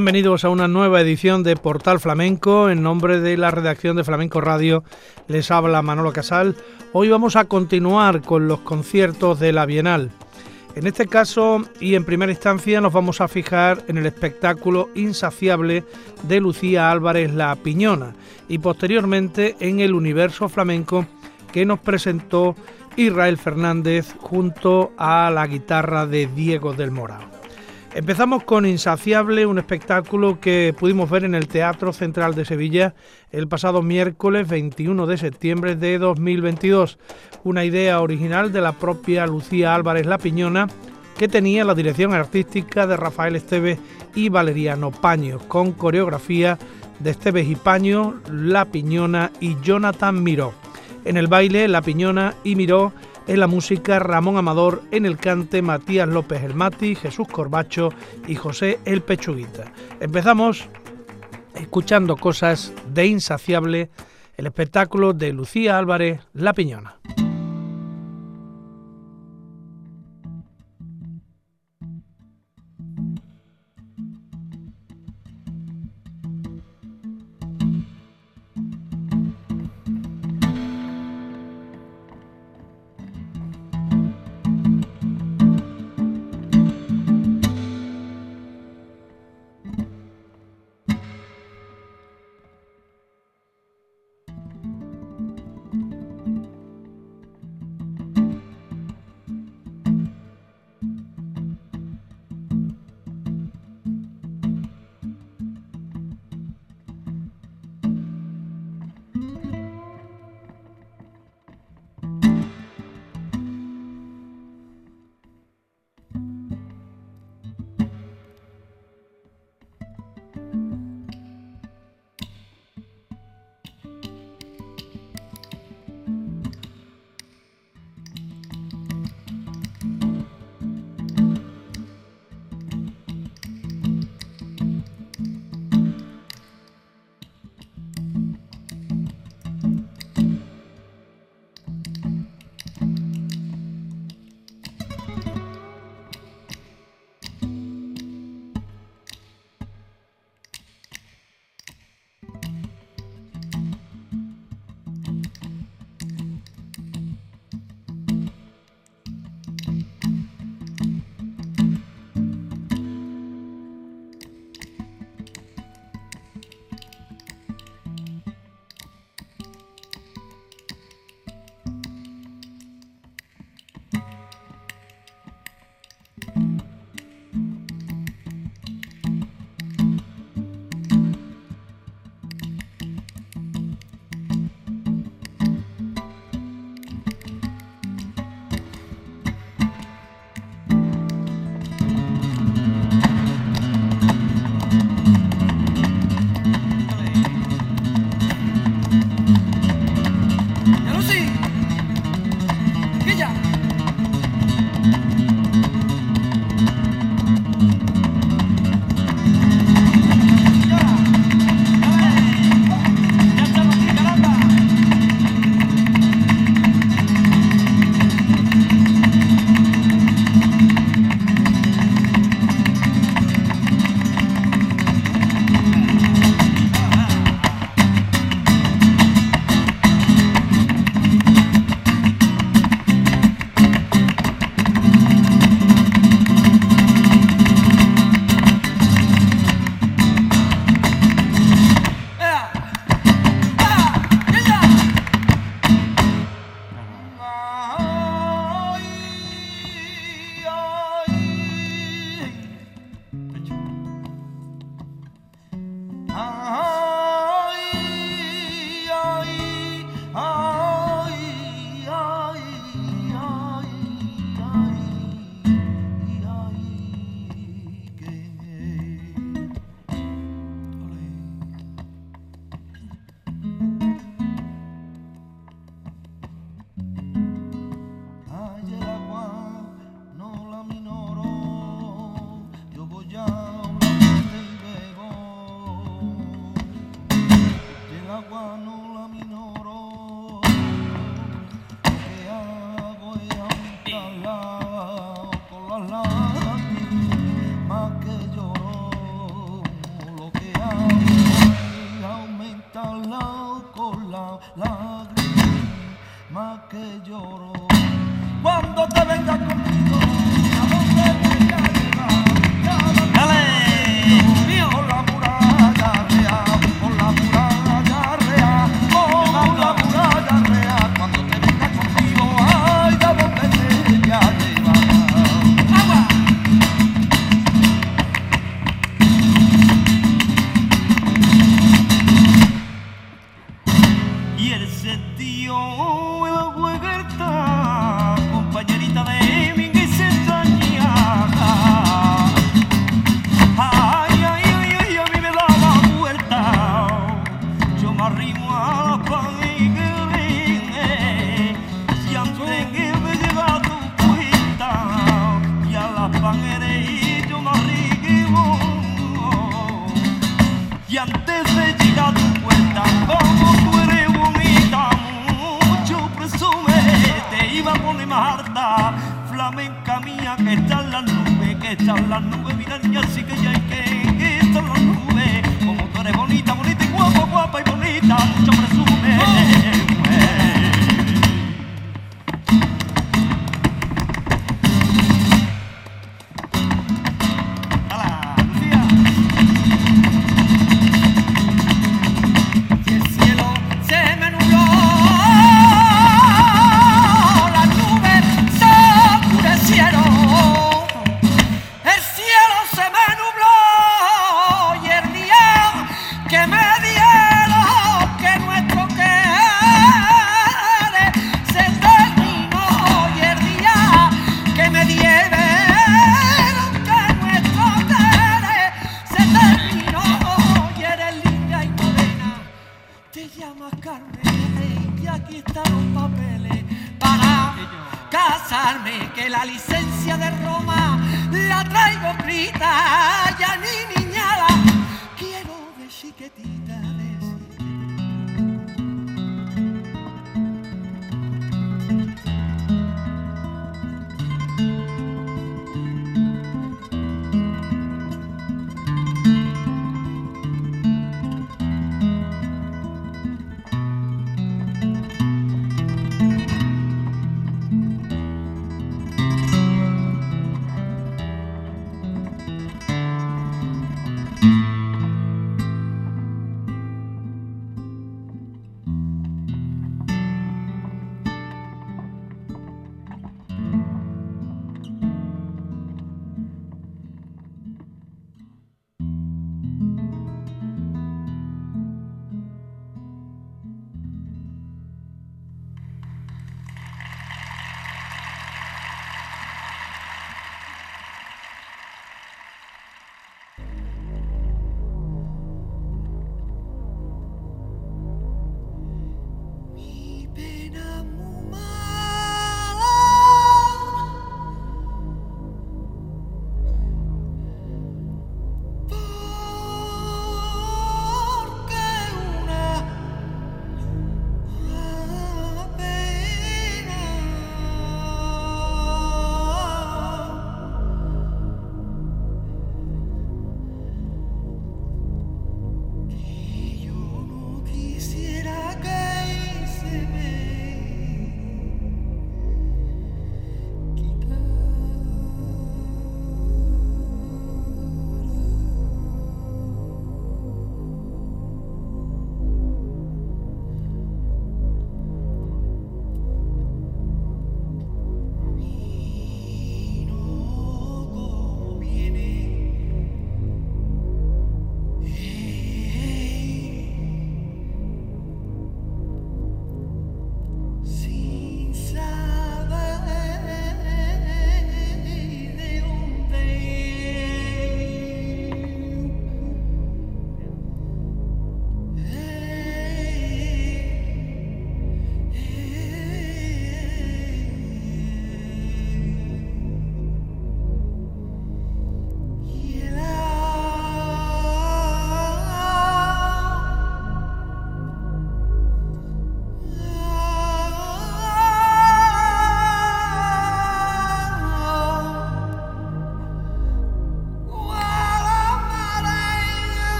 Bienvenidos a una nueva edición de Portal Flamenco. En nombre de la redacción de Flamenco Radio les habla Manolo Casal. Hoy vamos a continuar con los conciertos de la Bienal. En este caso y en primera instancia nos vamos a fijar en el espectáculo insaciable de Lucía Álvarez La Piñona y posteriormente en el universo flamenco que nos presentó Israel Fernández junto a la guitarra de Diego del Morao. Empezamos con Insaciable, un espectáculo que pudimos ver en el Teatro Central de Sevilla el pasado miércoles 21 de septiembre de 2022. Una idea original de la propia Lucía Álvarez La Piñona, que tenía la dirección artística de Rafael Esteves y Valeriano Paño, con coreografía de Esteves y Paño, La Piñona y Jonathan Miró. En el baile, La Piñona y Miró en la música Ramón Amador, en el cante Matías López El Mati, Jesús Corbacho y José El Pechuguita. Empezamos escuchando cosas de Insaciable, el espectáculo de Lucía Álvarez La Piñona. yo voy a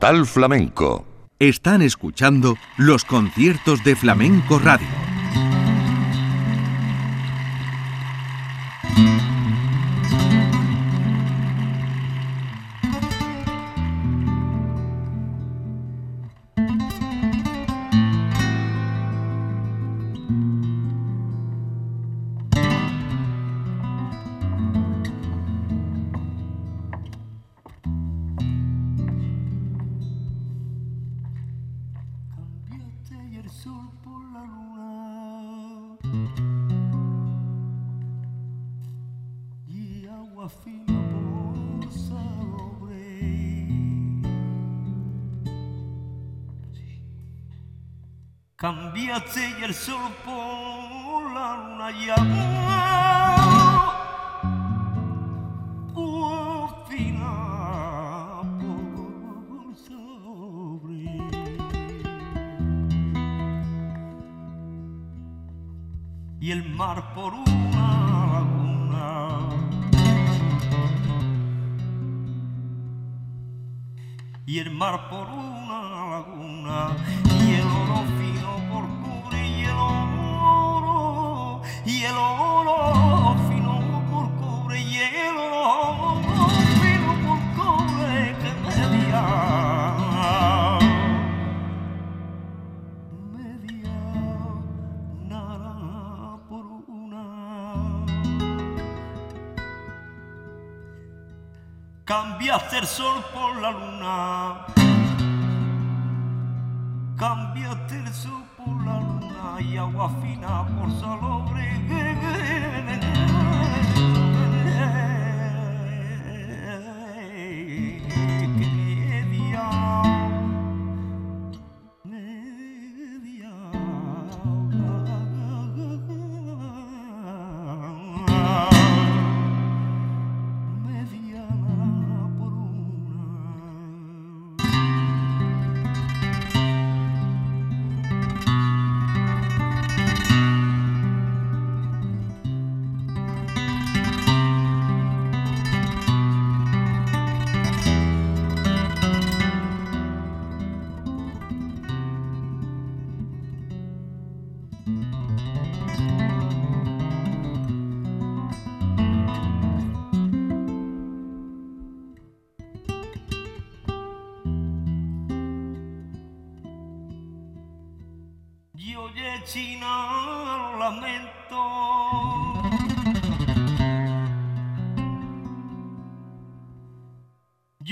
Portal Flamenco. Están escuchando los conciertos de Flamenco Radio. jag säger surfa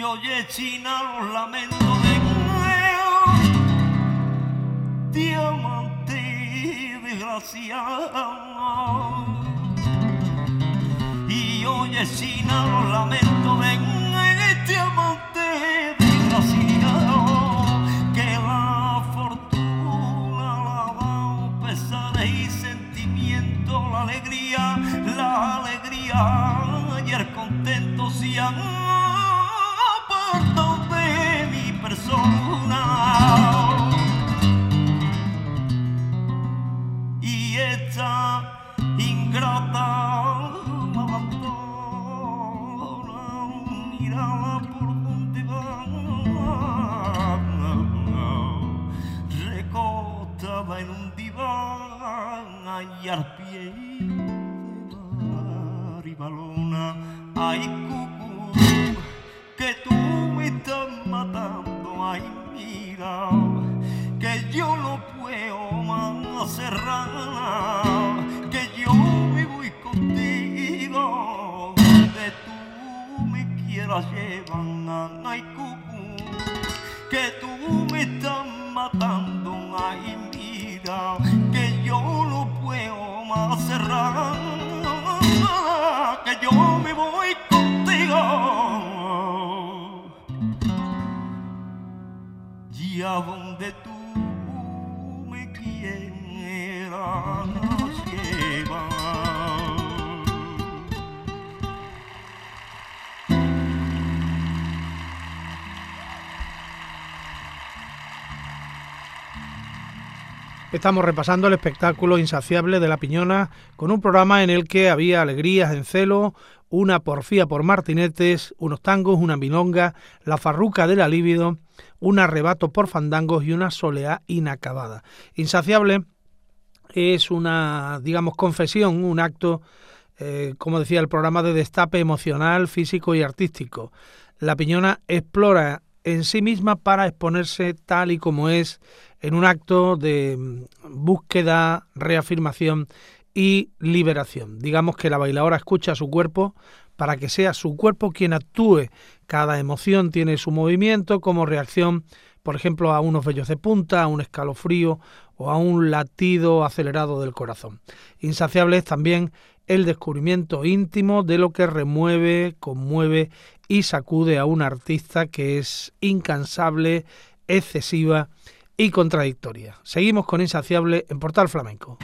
oye China los lamentos de un diamante desgraciado. Y oye China los lamentos de un diamante desgraciado que la fortuna la da pesares y sentimiento, la alegría, la alegría y el contento sean. la llevan a Naicucu, que tú me estás matando, ay mira, que yo no puedo más cerrar, que yo me voy contigo. Y a donde tú Estamos repasando el espectáculo insaciable de La Piñona con un programa en el que había alegrías en celo, una porfía por martinetes, unos tangos, una milonga, la farruca de la líbido, un arrebato por fandangos y una soleá inacabada. Insaciable es una, digamos, confesión, un acto, eh, como decía el programa, de destape emocional, físico y artístico. La Piñona explora en sí misma para exponerse tal y como es en un acto de mm, búsqueda, reafirmación y liberación. Digamos que la bailadora escucha a su cuerpo para que sea su cuerpo quien actúe. Cada emoción tiene su movimiento como reacción, por ejemplo, a unos vellos de punta, a un escalofrío o a un latido acelerado del corazón. Insaciable es también el descubrimiento íntimo de lo que remueve, conmueve y sacude a un artista que es incansable, excesiva y contradictoria. Seguimos con Insaciable en Portal Flamenco.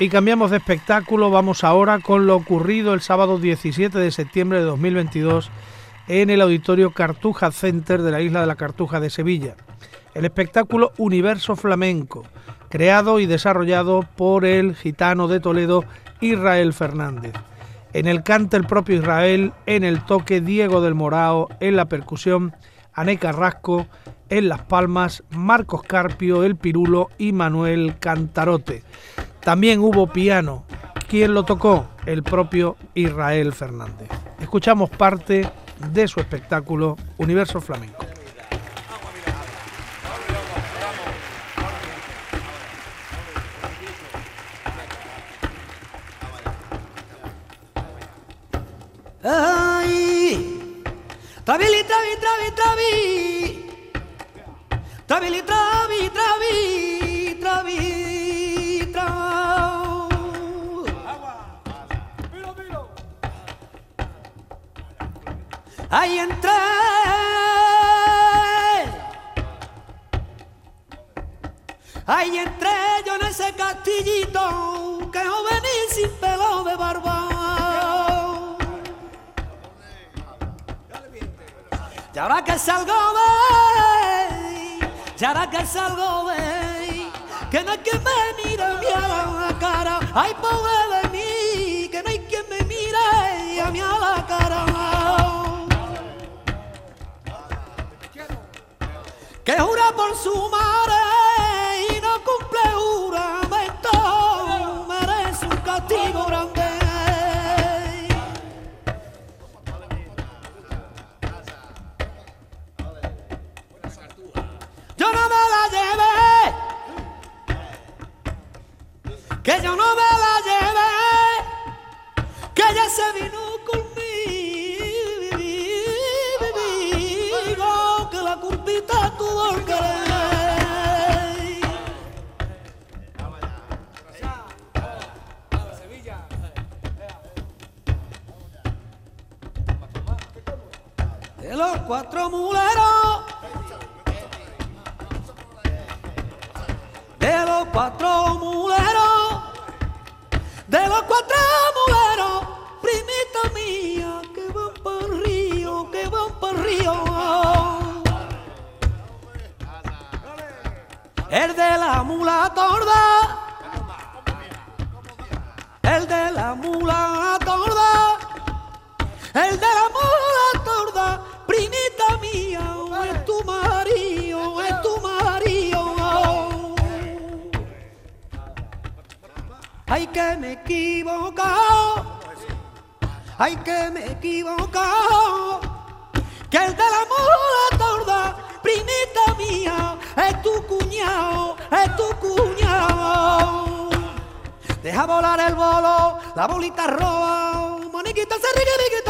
Y cambiamos de espectáculo, vamos ahora con lo ocurrido el sábado 17 de septiembre de 2022 en el Auditorio Cartuja Center de la isla de la Cartuja de Sevilla. El espectáculo Universo Flamenco, creado y desarrollado por el gitano de Toledo Israel Fernández. En el cante el propio Israel, en el toque Diego del Morao, en la percusión Ané Carrasco, en las palmas Marcos Carpio, el Pirulo y Manuel Cantarote. También hubo piano. ¿Quién lo tocó? El propio Israel Fernández. Escuchamos parte de su espectáculo Universo Flamenco. Ay, travi, travi, travi, travi, travi, travi, travi, Ahí entré. Ahí entré yo en ese castillito que no vení sin pelo de barba. Y ahora que salgo de, y ahora que salgo de, que no hay quien me mire a la cara, Que jura por su madre que me he equivocado, ay que me he equivocado, que el de la mula torda, primita mía, es tu cuñado, es tu cuñado. Deja volar el bolo, la bolita roja, maniquita se riquita,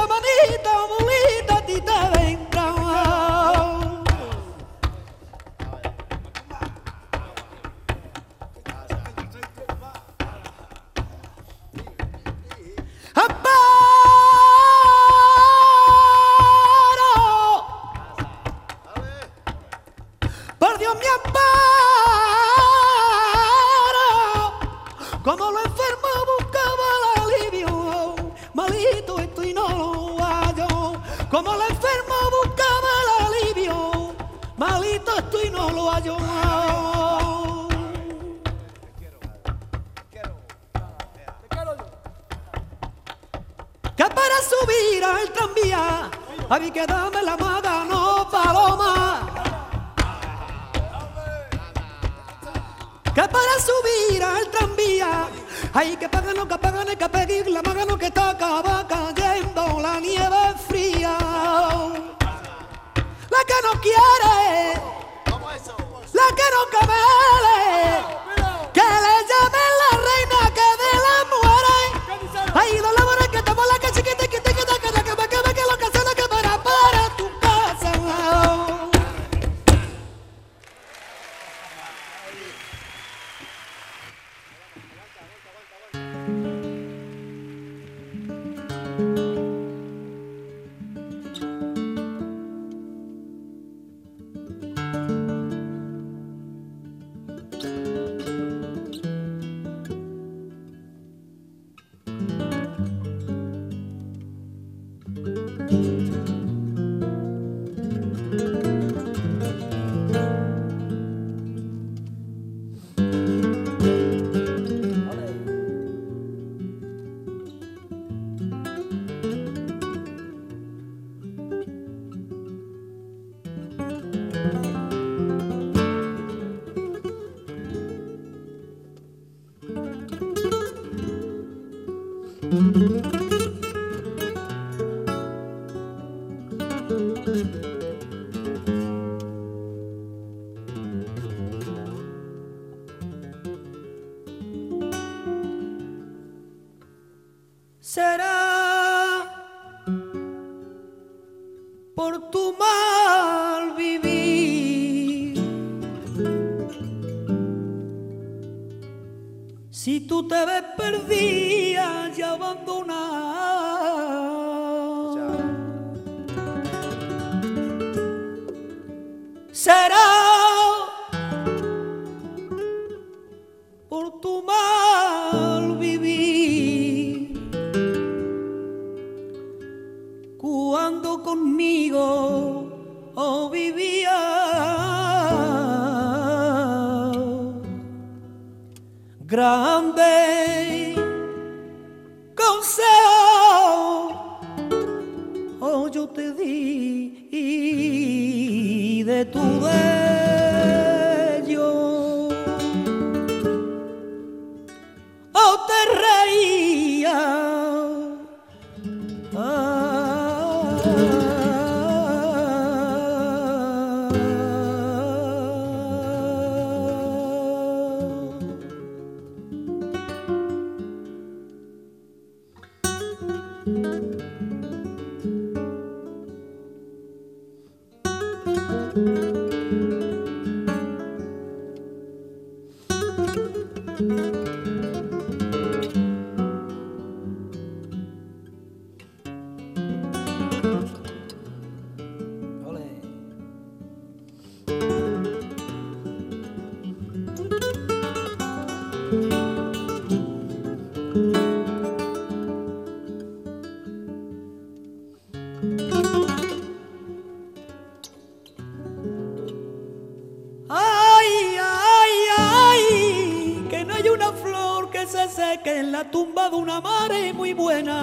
la tumba de una madre muy buena.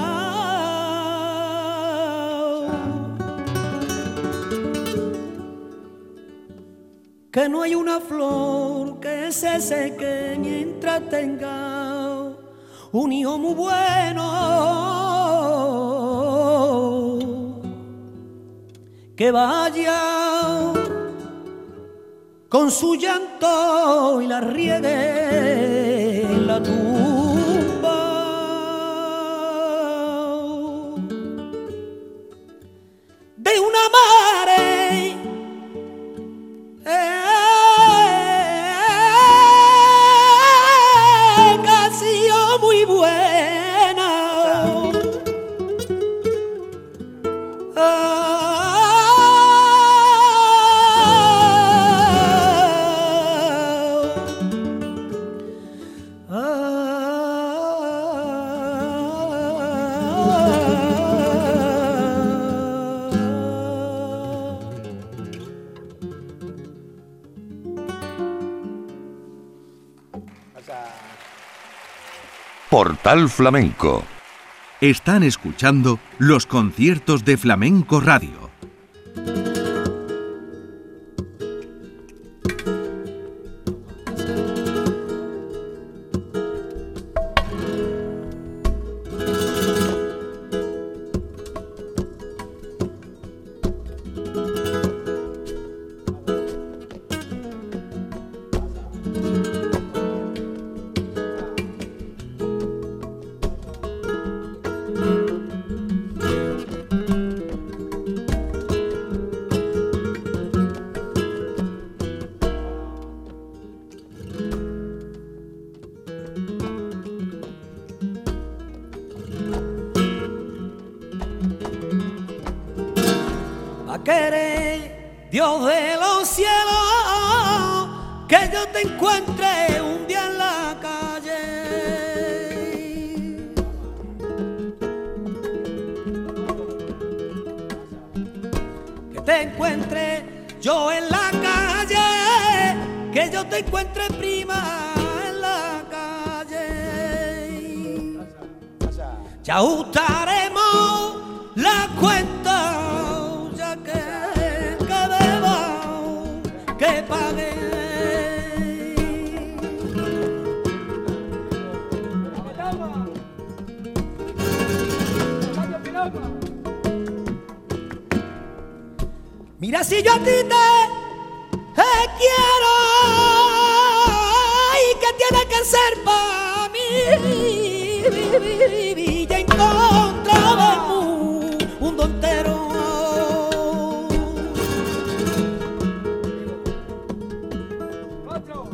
Que no hay una flor que se seque mientras tenga un hijo muy bueno. Que vaya con su llanto y la riegue Portal Flamenco. Están escuchando los conciertos de Flamenco Radio.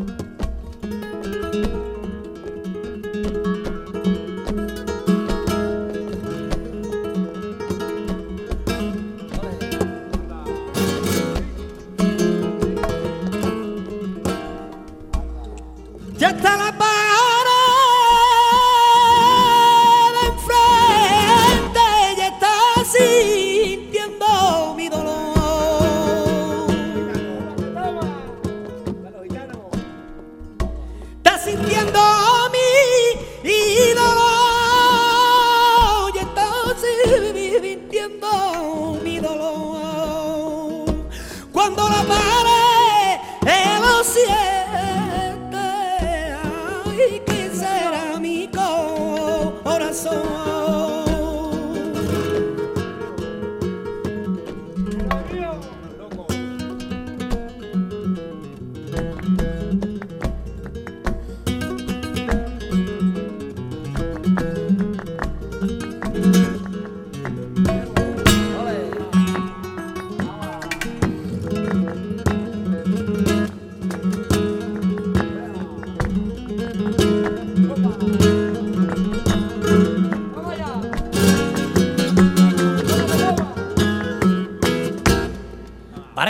Thank you.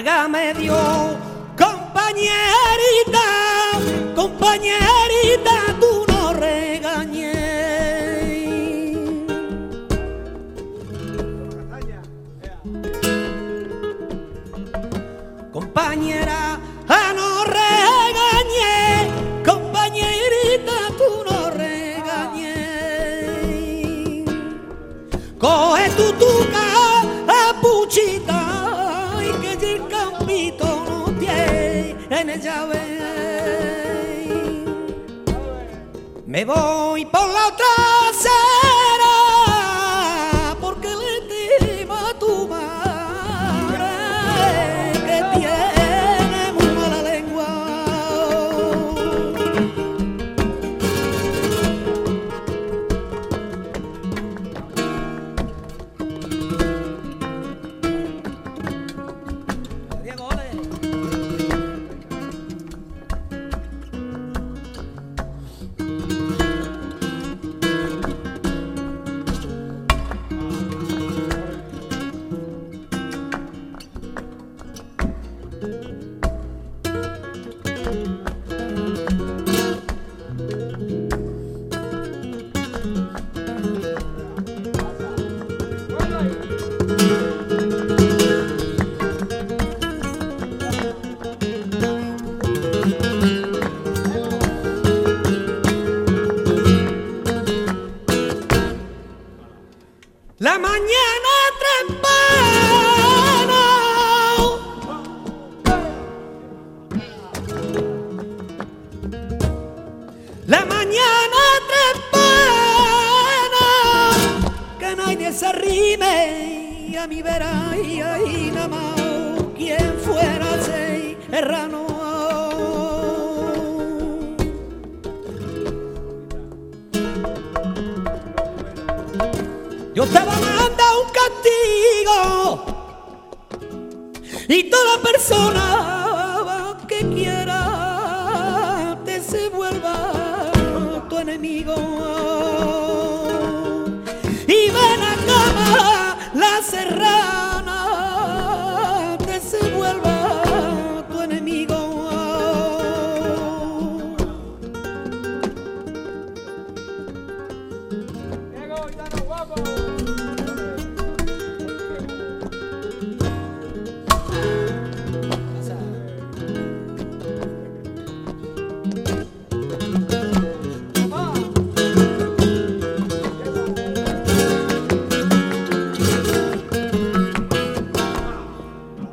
Hágame Me voy por la otra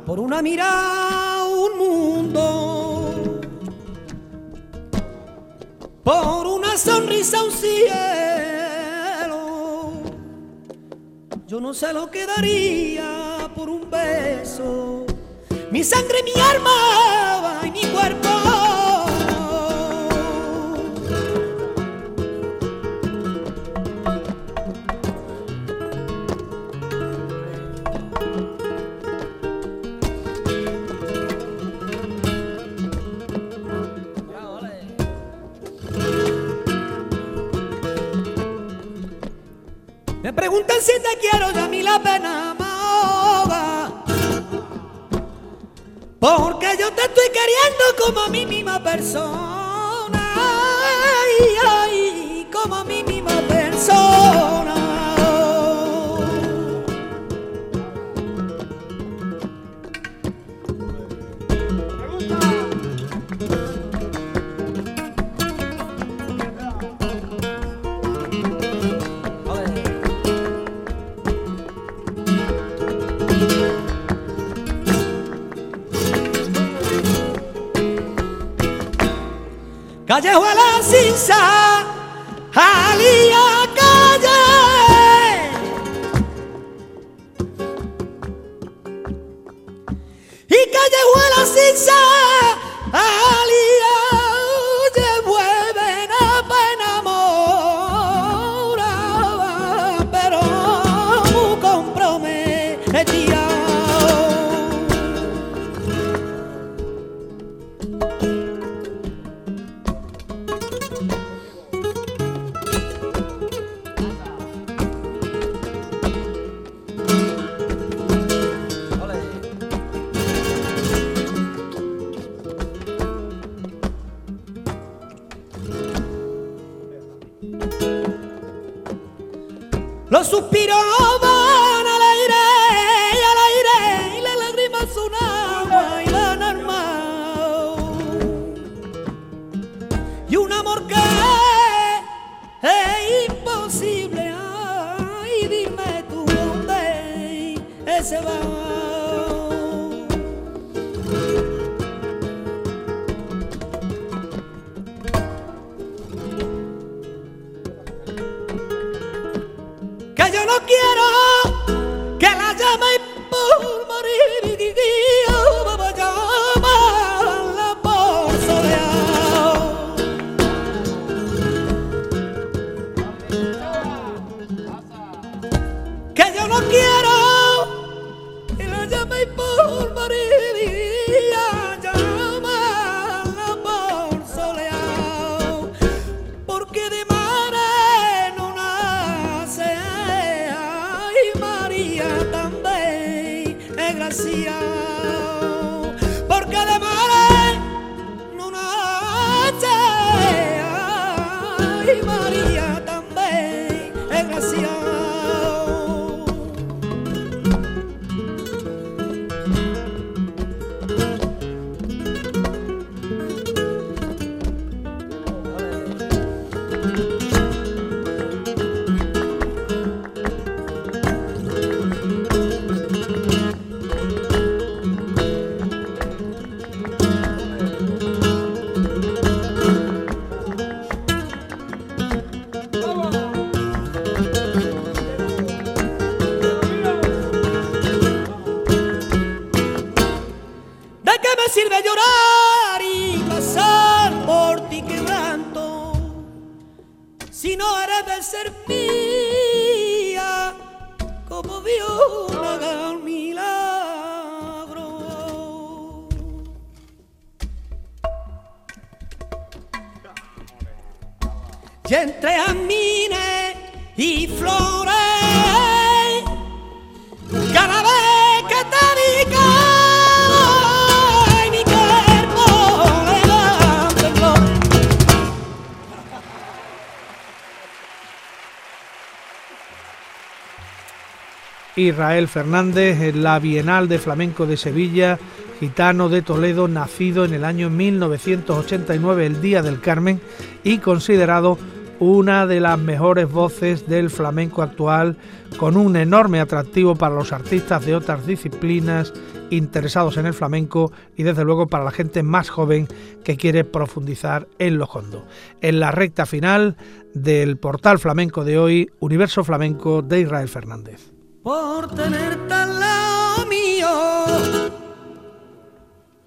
Por una mirada, un mundo. Por una sonrisa, un cielo no se lo quedaría por un beso. Mi sangre, mi alma y mi cuerpo persona. Israel Fernández la Bienal de Flamenco de Sevilla, gitano de Toledo, nacido en el año 1989, el Día del Carmen, y considerado una de las mejores voces del flamenco actual, con un enorme atractivo para los artistas de otras disciplinas interesados en el flamenco y desde luego para la gente más joven que quiere profundizar en lo hondo. En la recta final del portal flamenco de hoy, Universo Flamenco de Israel Fernández. Por tenerte al lado mío.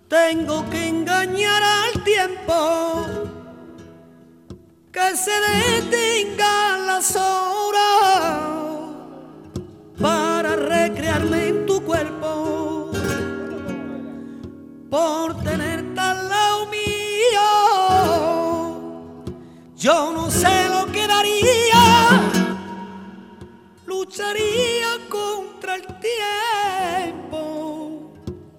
Tengo que engañar al tiempo, que se detengan las horas para recrearme en tu cuerpo. Por tenerte al lado mío, yo no sé lo que daría lucharía el tiempo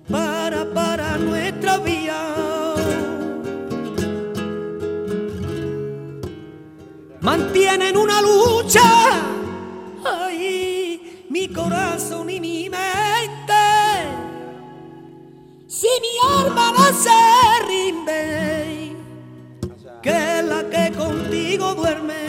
para parar nuestra vía. mantienen una lucha. Ay, mi corazón y mi mente. Si mi alma no se rinde, que es la que contigo duerme.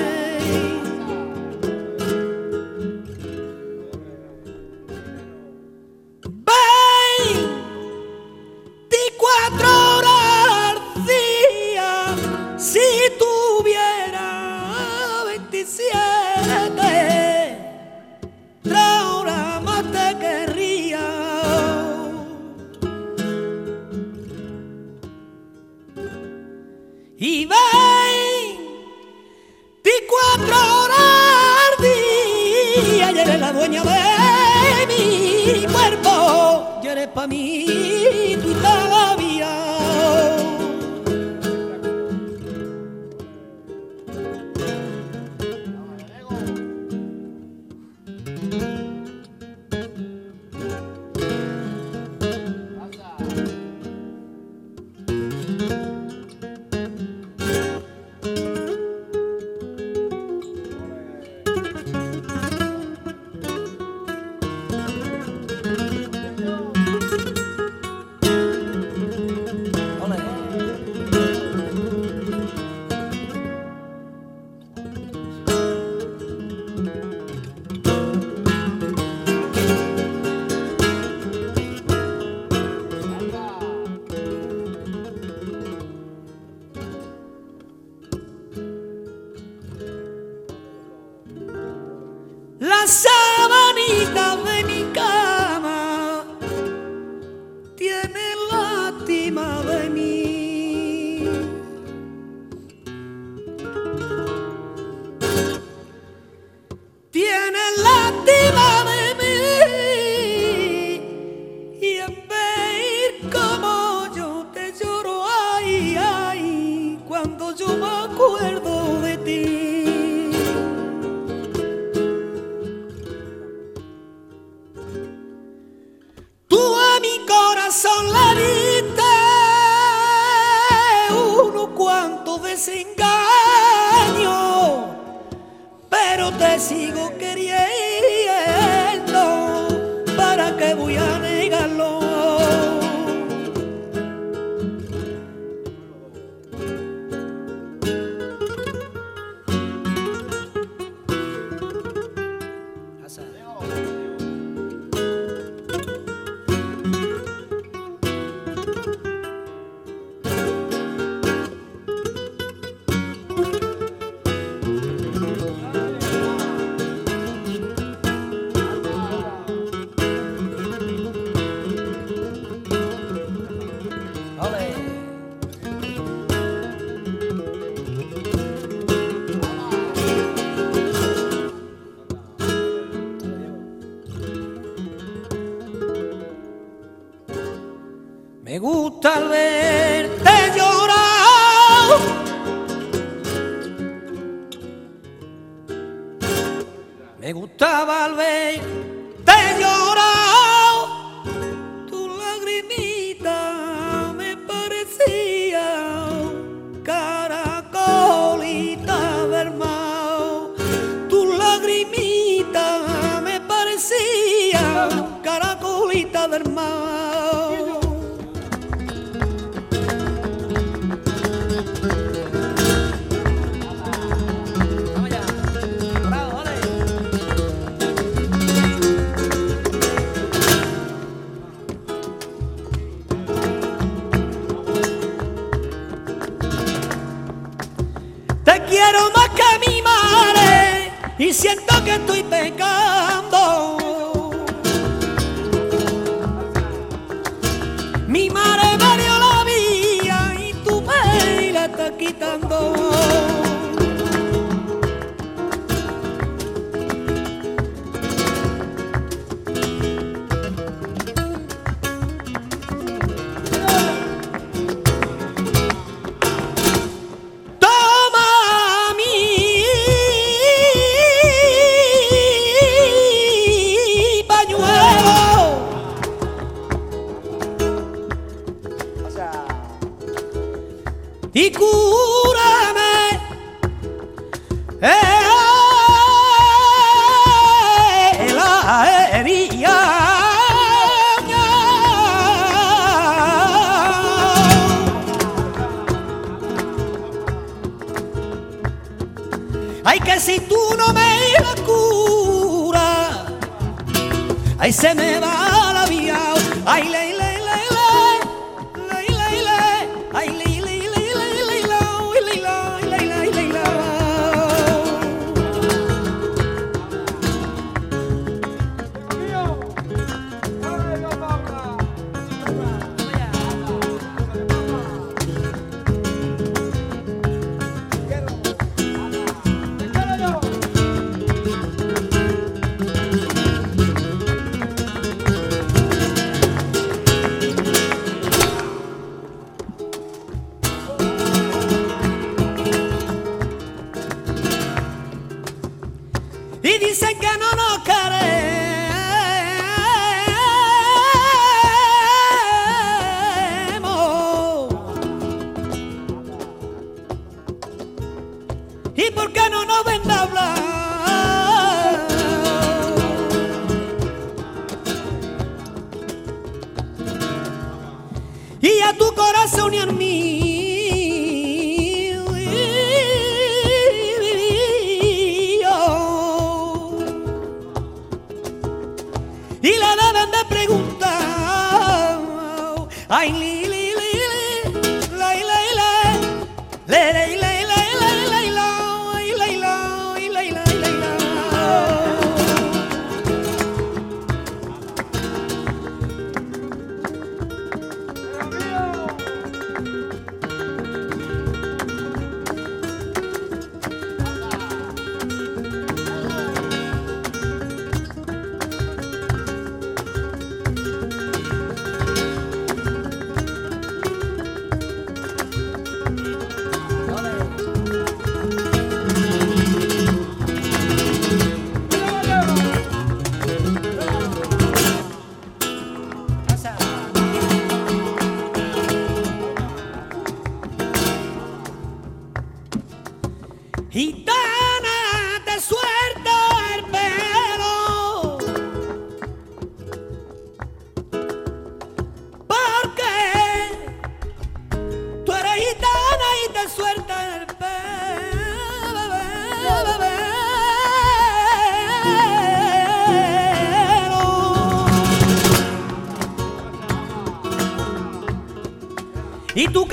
Vivi se che non ho care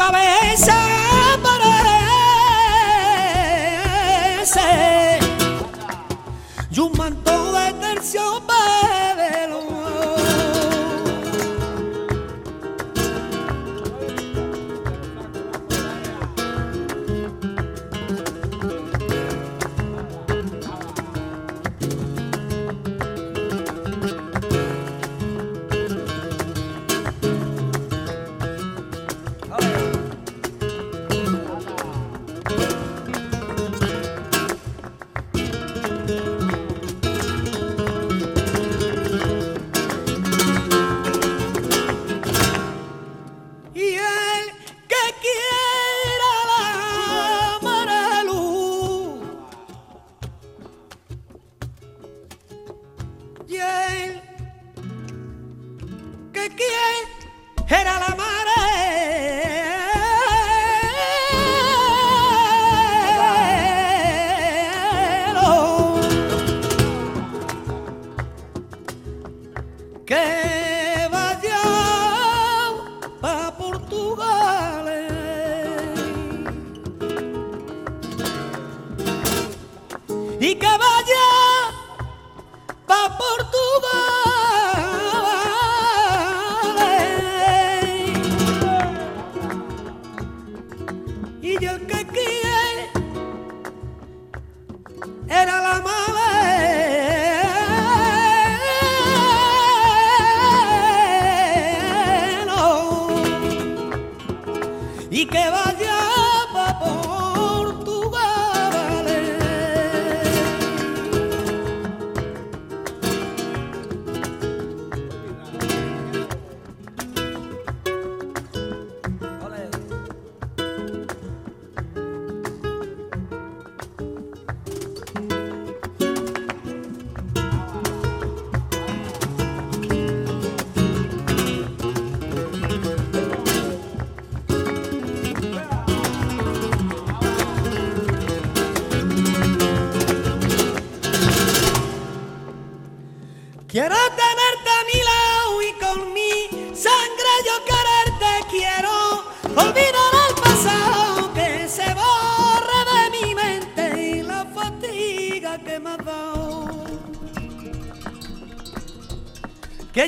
cabeza parece y un manto de terciopelo.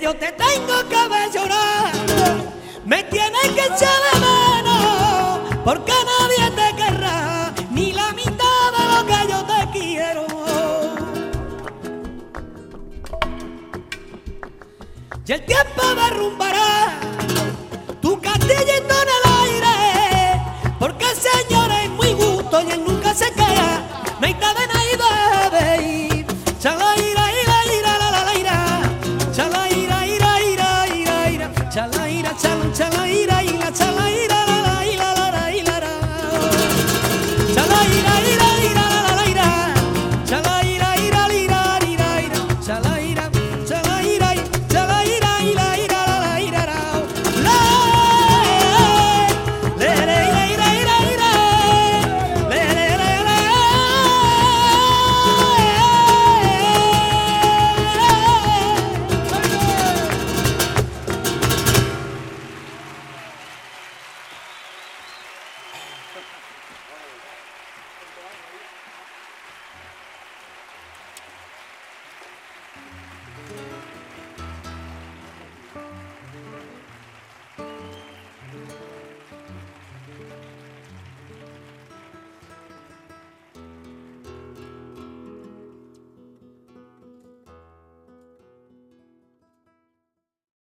yo te tengo que llorar. Me tienes que echar de menos porque